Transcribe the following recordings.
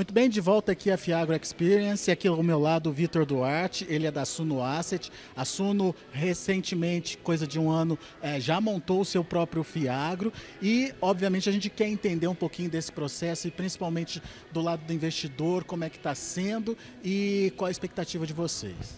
Muito bem, de volta aqui a Fiagro Experience. Aqui ao meu lado, o Vitor Duarte, ele é da Suno Asset. A Suno, recentemente, coisa de um ano, é, já montou o seu próprio Fiagro. E, obviamente, a gente quer entender um pouquinho desse processo e principalmente do lado do investidor, como é que está sendo e qual a expectativa de vocês.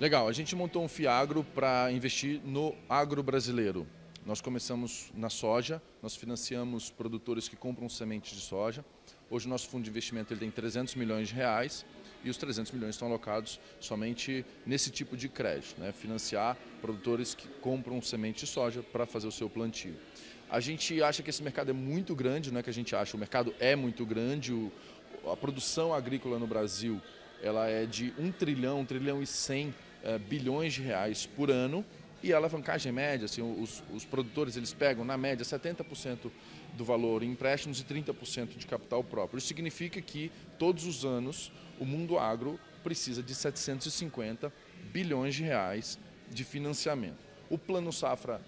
Legal, a gente montou um Fiagro para investir no agro brasileiro. Nós começamos na soja, nós financiamos produtores que compram sementes de soja. Hoje o nosso fundo de investimento ele tem 300 milhões de reais e os 300 milhões estão alocados somente nesse tipo de crédito, né? financiar produtores que compram semente de soja para fazer o seu plantio. A gente acha que esse mercado é muito grande, não é que a gente acha, o mercado é muito grande, o, a produção agrícola no Brasil ela é de 1 trilhão, 1 trilhão e 100 é, bilhões de reais por ano e a alavancagem média, assim, os, os produtores eles pegam na média 70% do valor em empréstimos e 30% de capital próprio. Isso significa que todos os anos o mundo agro precisa de 750 bilhões de reais de financiamento. O Plano Safra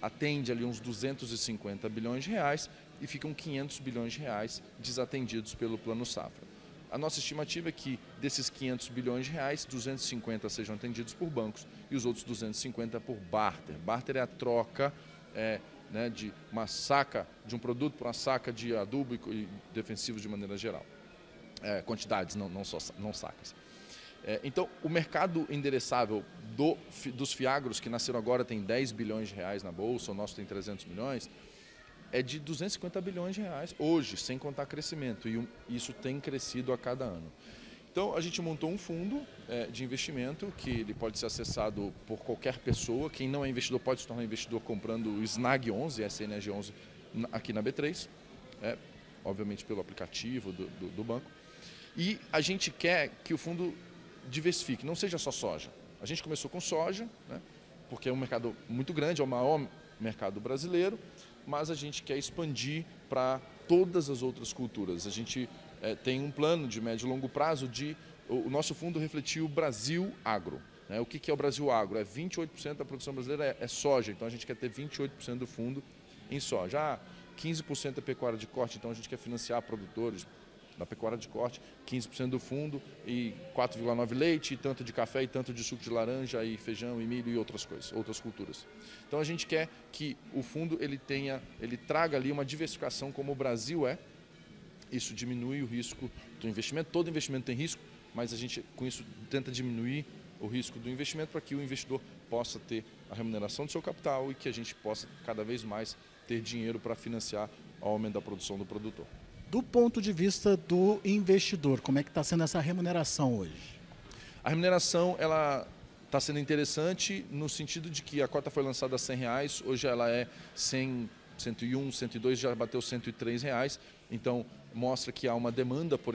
atende ali uns 250 bilhões de reais e ficam 500 bilhões de reais desatendidos pelo Plano Safra. A nossa estimativa é que desses 500 bilhões de reais, 250 sejam atendidos por bancos e os outros 250 por barter. Barter é a troca é, né, de uma saca de um produto para uma saca de adubo e, defensivos de maneira geral. É, quantidades, não, não, só, não sacas. É, então, o mercado endereçável do, dos fiagros, que nasceram agora, tem 10 bilhões de reais na bolsa, o nosso tem 300 milhões, é de 250 bilhões de reais hoje, sem contar crescimento, e isso tem crescido a cada ano. Então a gente montou um fundo é, de investimento que ele pode ser acessado por qualquer pessoa. Quem não é investidor pode se tornar investidor comprando o Snag 11, SNG 11, aqui na B3, é, obviamente pelo aplicativo do, do, do banco. E a gente quer que o fundo diversifique, não seja só soja. A gente começou com soja, né, porque é um mercado muito grande, é o maior mercado brasileiro mas a gente quer expandir para todas as outras culturas. A gente é, tem um plano de médio e longo prazo de. O, nosso fundo refletiu o Brasil Agro. Né? O que, que é o Brasil Agro? É 28% da produção brasileira é, é, soja, então a gente quer ter 28% do fundo em soja. Ah, 15% é pecuária de corte, então a gente quer financiar produtores, da pecuária de corte, 15% do fundo e 4,9 leite, e tanto de café e tanto de suco de laranja e feijão e milho e outras coisas, outras culturas. Então a gente quer que o fundo ele tenha, ele traga ali uma diversificação como o Brasil é. Isso diminui o risco do investimento. Todo investimento tem risco, mas a gente com isso tenta diminuir o risco do investimento para que o investidor possa ter a remuneração do seu capital e que a gente possa cada vez mais ter dinheiro para financiar o aumento da produção do produtor do ponto de vista do investidor, como é que está sendo essa remuneração hoje? A remuneração ela está sendo interessante no sentido de que a cota foi lançada a 100 reais, hoje ela é 100, 101, 102, já bateu 103 reais. Então mostra que há uma demanda por,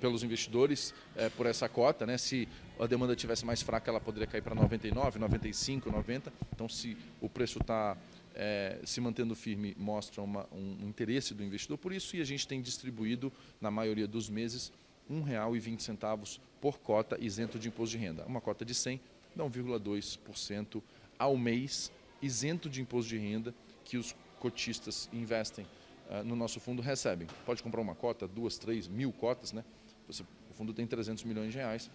pelos investidores é, por essa cota. Né? Se a demanda tivesse mais fraca, ela poderia cair para 99, 95, 90. Então se o preço está é, se mantendo firme mostra uma, um, interesse do investidor por isso e a gente tem distribuído, na maioria dos meses, R$ 1,20 por cota isento de imposto de renda. Uma cota de 100 dá 1,2% ao mês isento de imposto de renda que os cotistas investem no nosso fundo recebem. Pode comprar uma cota, duas, três, mil cotas, né? Você, o fundo tem 300 milhões de reais,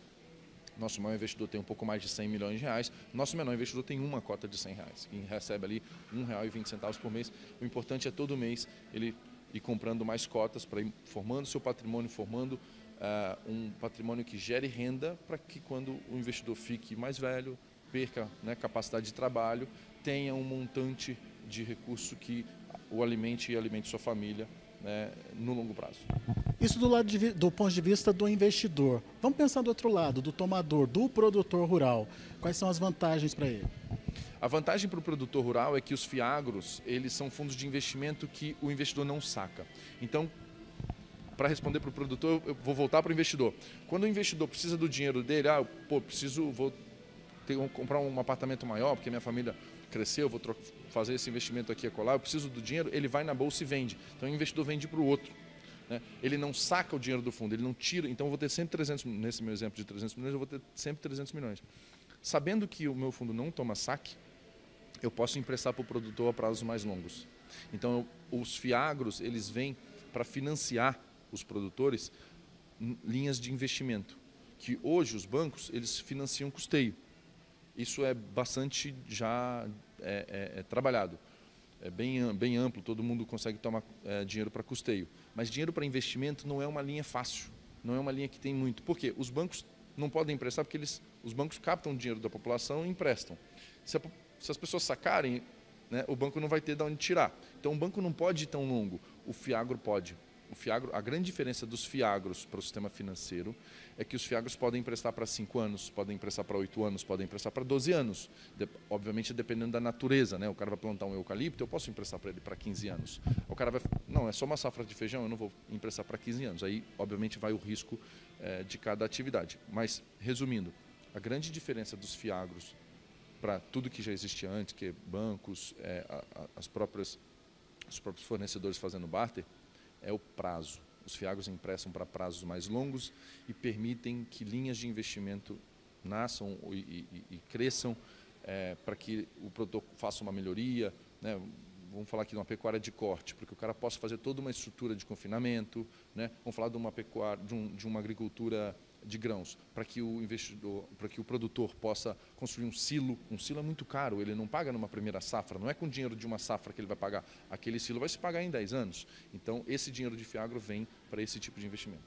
nosso maior investidor tem um pouco mais de 100 milhões de reais. Nosso menor investidor tem uma cota de 100 reais, que recebe ali R$ 1,20 por mês. O importante é todo mês ele ir comprando mais cotas para ir formando seu patrimônio, formando uh, um patrimônio que gere renda para que quando o investidor fique mais velho, perca né, capacidade de trabalho, tenha um montante de recurso que o alimente e alimente sua família né, no longo prazo. Isso do, lado de, do ponto de vista do investidor. Vamos pensar do outro lado, do tomador, do produtor rural. Quais são as vantagens para ele? A vantagem para o produtor rural é que os fiagros, eles são fundos de investimento que o investidor não saca. Então, para responder para o produtor, eu vou voltar para o investidor. Quando o investidor precisa do dinheiro dele, ah, pô, preciso, vou ter, comprar um apartamento maior, porque minha família cresceu, vou fazer esse investimento aqui e acolá, eu preciso do dinheiro, ele vai na bolsa e vende. Então o investidor vende para o outro. Né? Ele não saca o dinheiro do fundo, ele não tira. Então eu vou ter sempre 300, nesse meu exemplo de 300 milhões, eu vou ter sempre 300 milhões. Sabendo que o meu fundo não toma saque, eu posso emprestar para o produtor a prazos mais longos. Então eu, os fiagros, eles vêm para financiar os produtores linhas de investimento, que hoje os bancos eles financiam custeio. Isso é bastante já é, é, é trabalhado. É bem, bem amplo, todo mundo consegue tomar é, dinheiro para custeio. Mas dinheiro para investimento não é uma linha fácil, não é uma linha que tem muito. Por quê? Os bancos não podem emprestar porque eles, os bancos captam dinheiro da população e emprestam. Se, a, se as pessoas sacarem, né, o banco não vai ter de onde tirar. Então o banco não pode ir tão longo, o Fiagro pode. O Fiagro, a grande diferença dos Fiagros para o sistema financeiro é que os Fiagros podem emprestar para 5 anos, podem emprestar para 8 anos, podem emprestar para 12 anos. De, obviamente dependendo da natureza, né? O cara vai plantar um eucalipto, eu posso emprestar para ele para 15 anos. O cara vai, não, é só uma safra de feijão, eu não vou emprestar para 15 anos. Aí, obviamente, vai o risco é, de cada atividade. Mas, resumindo, a grande diferença dos Fiagros para tudo que já existia antes, que é bancos, é, a, a, as próprias, os próprios fornecedores fazendo barter, é o prazo. Os fiagros emprestam para prazos mais longos e permitem que linhas de investimento nasçam e, e, e cresçam é, para que o produtor faça uma melhoria. Né? Vamos falar aqui de uma pecuária de corte, porque o cara possa fazer toda uma estrutura de confinamento. Né? Vamos falar de uma pecuária, de, um, de uma agricultura de grãos para que o investidor, para que o produtor possa construir um silo. Um silo é muito caro, ele não paga numa primeira safra, não é com dinheiro de uma safra que ele vai pagar. Aquele silo vai se pagar em 10 anos. Então, esse dinheiro de Fiagro vem para esse tipo de investimento.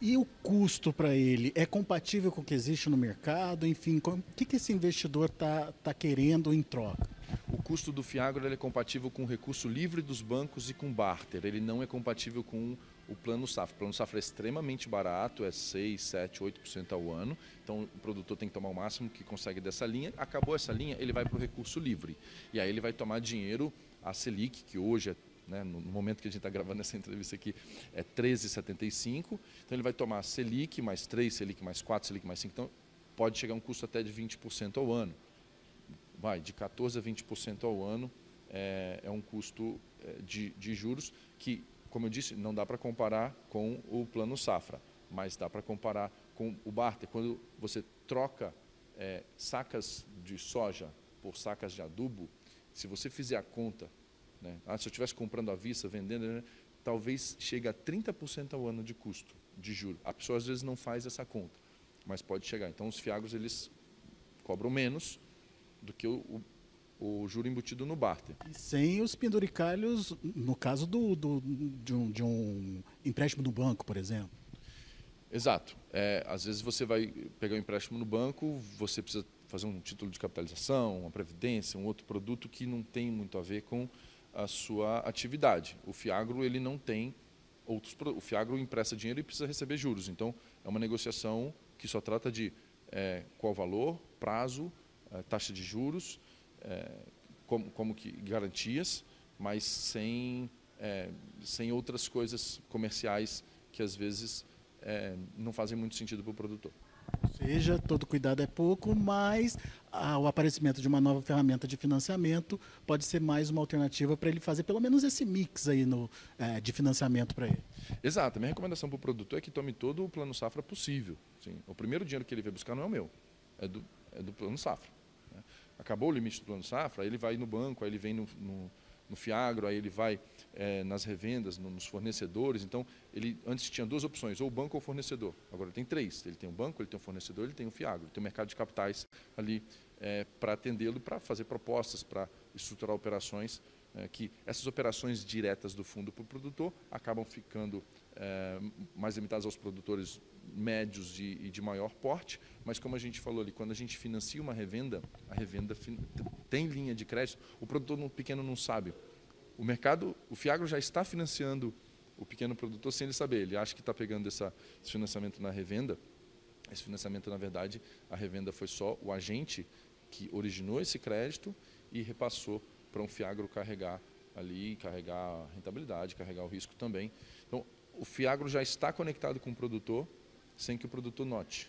E o custo para ele é compatível com o que existe no mercado? Enfim, o que, que esse investidor está tá querendo em troca? O custo do Fiagro é compatível com o recurso livre dos bancos e com barter. Ele não é compatível com o plano safra. O plano safra é extremamente barato, é 6, 7, 8% ao ano. Então o produtor tem que tomar o máximo que consegue dessa linha. Acabou essa linha, ele vai para o recurso livre. E aí ele vai tomar dinheiro, a Selic, que hoje é né, no momento que a gente está gravando essa entrevista aqui, é 13,75. Então ele vai tomar Selic mais 3, Selic mais 4, Selic mais 5. Então pode chegar a um custo até de 20% ao ano. Vai, de 14% a 20% ao ano é, é um custo é, de, de juros que como eu disse, não dá para comparar com o plano safra, mas dá para comparar com o barter. Quando você troca é, sacas de soja por sacas de adubo, se você fizer a conta, né, ah, se eu estivesse comprando à vista, vendendo, né, talvez chegue a 30% ao ano de custo de juro. A pessoa às vezes não faz essa conta, mas pode chegar. Então os fiagros eles cobram menos do que o, o o juro embutido no barter. E sem os penduricalhos, no caso do, do de, um, de, um, empréstimo do banco, por exemplo. Exato. É, às vezes você vai pegar um empréstimo no banco, você precisa fazer um título de capitalização, uma previdência, um outro produto que não tem muito a ver com a sua atividade. O Fiagro ele não tem outros o Fiagro empresta dinheiro e precisa receber juros. Então é uma negociação que só trata de é, qual valor, prazo, taxa de juros é, como, como, que garantias, mas sem, é, sem outras coisas comerciais que às vezes é, não fazem muito sentido para o produtor. Ou seja, todo cuidado é pouco, mas ah, o aparecimento de uma nova ferramenta de financiamento pode ser mais uma alternativa para ele fazer pelo menos esse mix aí no, de financiamento para ele. Exato. Minha recomendação para o produtor é que tome todo o plano safra possível. Sim. O primeiro dinheiro que ele vai buscar não é o meu, é do, é do plano safra acabou o limite do plano safra, ele vai no banco, aí ele vem no, no, no Fiagro, aí ele vai é, nas revendas, no, nos fornecedores. Então, ele antes tinha duas opções, ou banco ou fornecedor. Agora ele tem três. Ele tem o banco, ele tem o fornecedor, ele tem o Fiagro. Ele tem o mercado de capitais ali é, para atendê-lo, para fazer propostas, para estruturar operações é, que essas operações diretas do fundo para o produtor acabam ficando é, mais limitadas aos produtores médios e, e, de maior porte, mas como a gente falou ali, quando a gente financia uma revenda, a revenda tem linha de crédito, o produtor pequeno não sabe. O mercado, o Fiagro já está financiando o pequeno produtor sem ele saber. Ele acha que está pegando essa, esse financiamento na revenda. Esse financiamento, na verdade, a revenda foi só o agente que originou esse crédito e repassou para um Fiagro carregar ali, carregar a rentabilidade, carregar o risco também. Então, o Fiagro já está conectado com o produtor sem que o produtor note.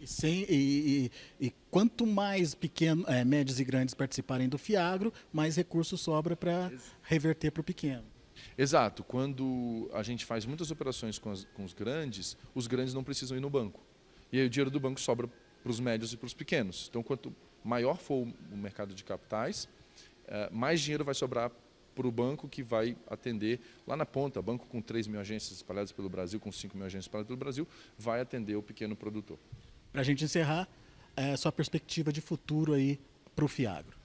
E, sem, e, e, e quanto mais pequeno, é, médios e grandes participarem do Fiagro, mais recurso sobra para reverter para o pequeno. Exato. Quando a gente faz muitas operações com, as, com os grandes, os grandes não precisam ir no banco. E aí o dinheiro do banco sobra para os médios e para os pequenos. Então, quanto maior for o mercado de capitais, mais dinheiro vai sobrar para o banco que vai atender lá na ponta, banco com 3 mil agências espalhadas pelo Brasil, com 5 mil agências espalhadas pelo Brasil, vai atender o pequeno produtor. Para a gente encerrar, é, sua perspectiva de futuro aí para o Fiagro?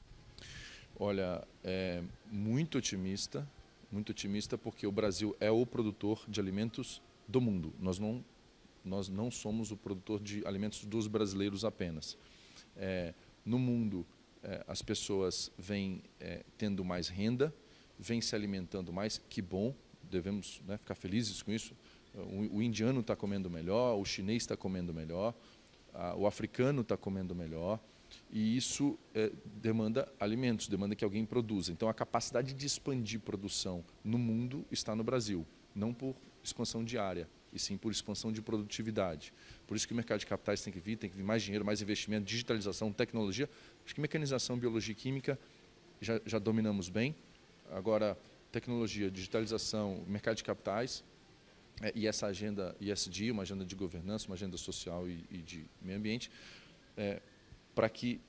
Olha, é muito otimista, muito otimista porque o Brasil é o produtor de alimentos do mundo. Nós não, nós não somos o produtor de alimentos dos brasileiros apenas. É, no mundo, é, as pessoas vêm é, tendo mais renda, vêm se alimentando mais, que bom, devemos né, ficar felizes com isso. O, o indiano está comendo melhor, o chinês está comendo melhor, a, o africano está comendo melhor, e isso é, demanda alimentos, demanda que alguém produza. Então, a capacidade de expandir produção no mundo está no Brasil, não por expansão diária, e sim por expansão de produtividade. Por isso que o mercado de capitais tem que vir, tem que vir mais dinheiro, mais investimento, digitalização, tecnologia. Acho que mecanização, biologia e química já, já dominamos bem. Agora, tecnologia, digitalização, mercado de capitais é, e essa agenda ISD, uma agenda de governança, uma agenda social e, e de meio ambiente, é, para que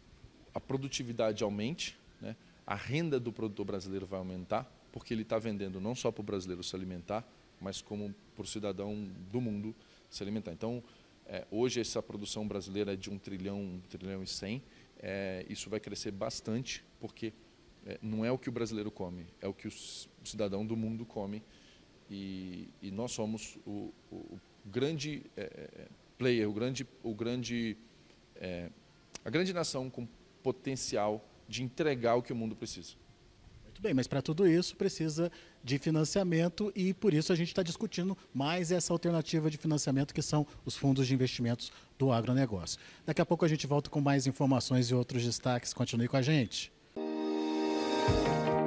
a produtividade aumente, né? a renda do produtor brasileiro vai aumentar, porque ele está vendendo não só para o brasileiro se alimentar, mas como o cidadão do mundo se alimentar. Então, é, hoje essa produção brasileira é de um trilhão, um trilhão e cem. É, isso vai crescer bastante, porque é, não é o que o brasileiro come, é o que o cidadão do mundo come. E, e nós somos o, o, o grande é, é, player, o grande, o grande, é, a grande nação com potencial de entregar o que o mundo precisa bem, mas para tudo isso precisa de financiamento e por isso a gente está discutindo mais essa alternativa de financiamento que são os fundos de investimentos do agronegócio. Daqui a pouco a gente volta com mais informações e outros destaques. Continue com a gente. Música